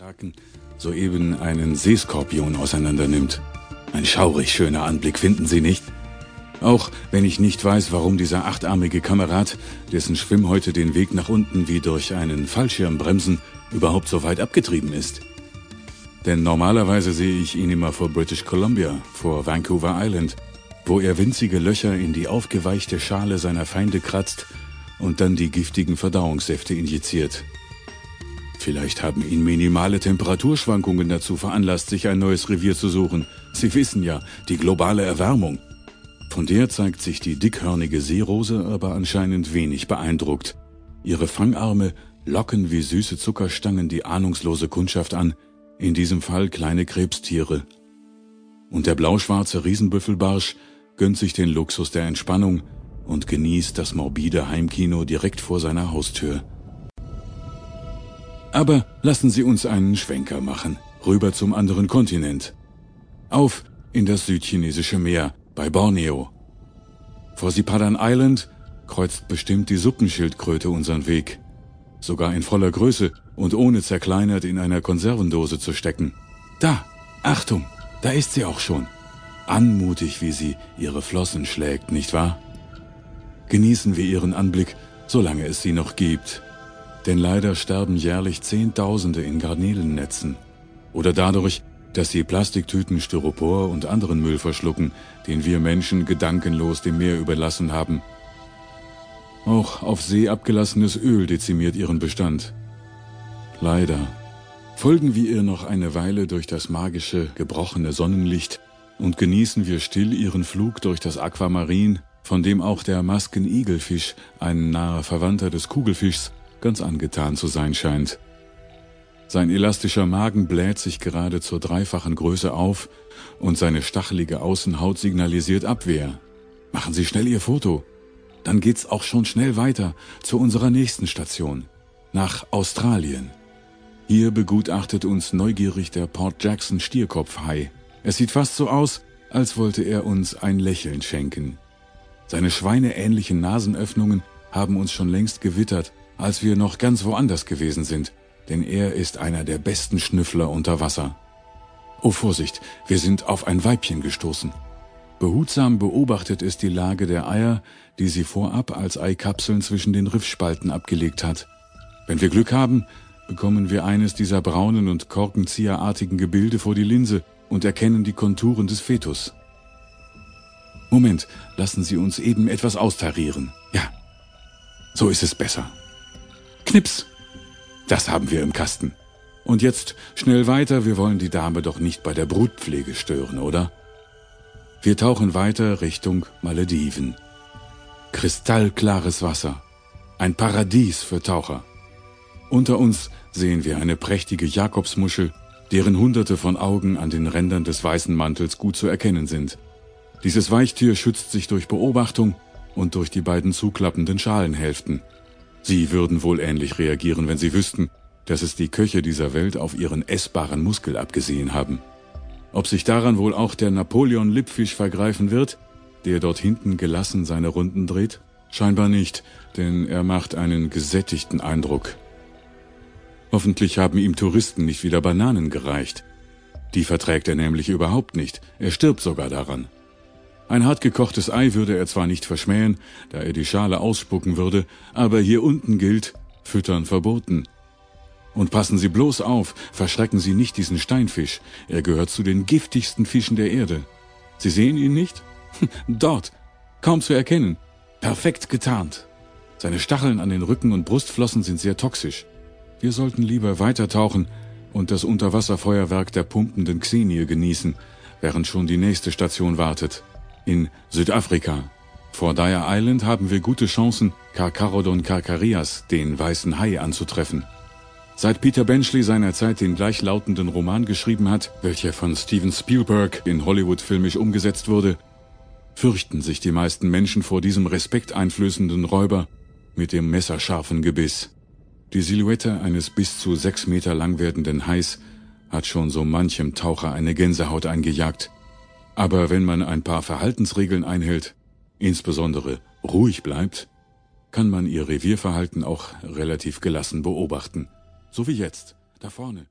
Meereskraken soeben einen Seeskorpion auseinandernimmt. Ein schaurig schöner Anblick, finden Sie nicht? Auch wenn ich nicht weiß, warum dieser achtarmige Kamerad, dessen Schwimmhäute den Weg nach unten wie durch einen Fallschirm bremsen, überhaupt so weit abgetrieben ist. Denn normalerweise sehe ich ihn immer vor British Columbia, vor Vancouver Island, wo er winzige Löcher in die aufgeweichte Schale seiner Feinde kratzt und dann die giftigen Verdauungssäfte injiziert. Vielleicht haben ihn minimale Temperaturschwankungen dazu veranlasst, sich ein neues Revier zu suchen. Sie wissen ja, die globale Erwärmung. Von der zeigt sich die dickhörnige Seerose aber anscheinend wenig beeindruckt. Ihre Fangarme locken wie süße Zuckerstangen die ahnungslose Kundschaft an, in diesem Fall kleine Krebstiere. Und der blauschwarze Riesenbüffelbarsch gönnt sich den Luxus der Entspannung und genießt das morbide Heimkino direkt vor seiner Haustür. Aber lassen Sie uns einen Schwenker machen, rüber zum anderen Kontinent. Auf in das südchinesische Meer bei Borneo. Vor Sipadan Island kreuzt bestimmt die Suppenschildkröte unseren Weg. Sogar in voller Größe und ohne zerkleinert in einer Konservendose zu stecken. Da, Achtung, da ist sie auch schon. Anmutig, wie sie ihre Flossen schlägt, nicht wahr? Genießen wir ihren Anblick, solange es sie noch gibt. Denn leider sterben jährlich Zehntausende in Garnelennetzen. Oder dadurch, dass sie Plastiktüten, Styropor und anderen Müll verschlucken, den wir Menschen gedankenlos dem Meer überlassen haben. Auch auf See abgelassenes Öl dezimiert ihren Bestand. Leider. Folgen wir ihr noch eine Weile durch das magische, gebrochene Sonnenlicht und genießen wir still ihren Flug durch das Aquamarin, von dem auch der Maskenigelfisch, ein naher Verwandter des Kugelfischs, ganz angetan zu sein scheint. Sein elastischer Magen bläht sich gerade zur dreifachen Größe auf und seine stachelige Außenhaut signalisiert Abwehr. Machen Sie schnell Ihr Foto. Dann geht's auch schon schnell weiter zu unserer nächsten Station, nach Australien. Hier begutachtet uns neugierig der Port Jackson Stierkopfhai. Es sieht fast so aus, als wollte er uns ein Lächeln schenken. Seine schweineähnlichen Nasenöffnungen haben uns schon längst gewittert als wir noch ganz woanders gewesen sind, denn er ist einer der besten Schnüffler unter Wasser. Oh Vorsicht, wir sind auf ein Weibchen gestoßen. Behutsam beobachtet es die Lage der Eier, die sie vorab als Eikapseln zwischen den Riffspalten abgelegt hat. Wenn wir Glück haben, bekommen wir eines dieser braunen und korkenzieherartigen Gebilde vor die Linse und erkennen die Konturen des Fetus. Moment, lassen Sie uns eben etwas austarieren. Ja, so ist es besser. Knips. Das haben wir im Kasten. Und jetzt schnell weiter, wir wollen die Dame doch nicht bei der Brutpflege stören, oder? Wir tauchen weiter Richtung Malediven. Kristallklares Wasser. Ein Paradies für Taucher. Unter uns sehen wir eine prächtige Jakobsmuschel, deren hunderte von Augen an den Rändern des weißen Mantels gut zu erkennen sind. Dieses Weichtier schützt sich durch Beobachtung und durch die beiden zuklappenden Schalenhälften. Sie würden wohl ähnlich reagieren, wenn sie wüssten, dass es die Köche dieser Welt auf ihren essbaren Muskel abgesehen haben. Ob sich daran wohl auch der Napoleon Lippfisch vergreifen wird, der dort hinten gelassen seine Runden dreht? Scheinbar nicht, denn er macht einen gesättigten Eindruck. Hoffentlich haben ihm Touristen nicht wieder Bananen gereicht. Die verträgt er nämlich überhaupt nicht, er stirbt sogar daran. Ein hartgekochtes Ei würde er zwar nicht verschmähen, da er die Schale ausspucken würde, aber hier unten gilt, füttern verboten. Und passen Sie bloß auf, verschrecken Sie nicht diesen Steinfisch, er gehört zu den giftigsten Fischen der Erde. Sie sehen ihn nicht? Dort, kaum zu erkennen, perfekt getarnt. Seine Stacheln an den Rücken und Brustflossen sind sehr toxisch. Wir sollten lieber weitertauchen und das Unterwasserfeuerwerk der pumpenden Xenie genießen, während schon die nächste Station wartet in Südafrika. Vor Dyer Island haben wir gute Chancen, Carcharodon carcarias, den weißen Hai, anzutreffen. Seit Peter Benchley seinerzeit den gleichlautenden Roman geschrieben hat, welcher von Steven Spielberg in Hollywood filmisch umgesetzt wurde, fürchten sich die meisten Menschen vor diesem respekteinflößenden Räuber mit dem messerscharfen Gebiss. Die Silhouette eines bis zu sechs Meter lang werdenden Hais hat schon so manchem Taucher eine Gänsehaut eingejagt. Aber wenn man ein paar Verhaltensregeln einhält, insbesondere ruhig bleibt, kann man ihr Revierverhalten auch relativ gelassen beobachten. So wie jetzt, da vorne.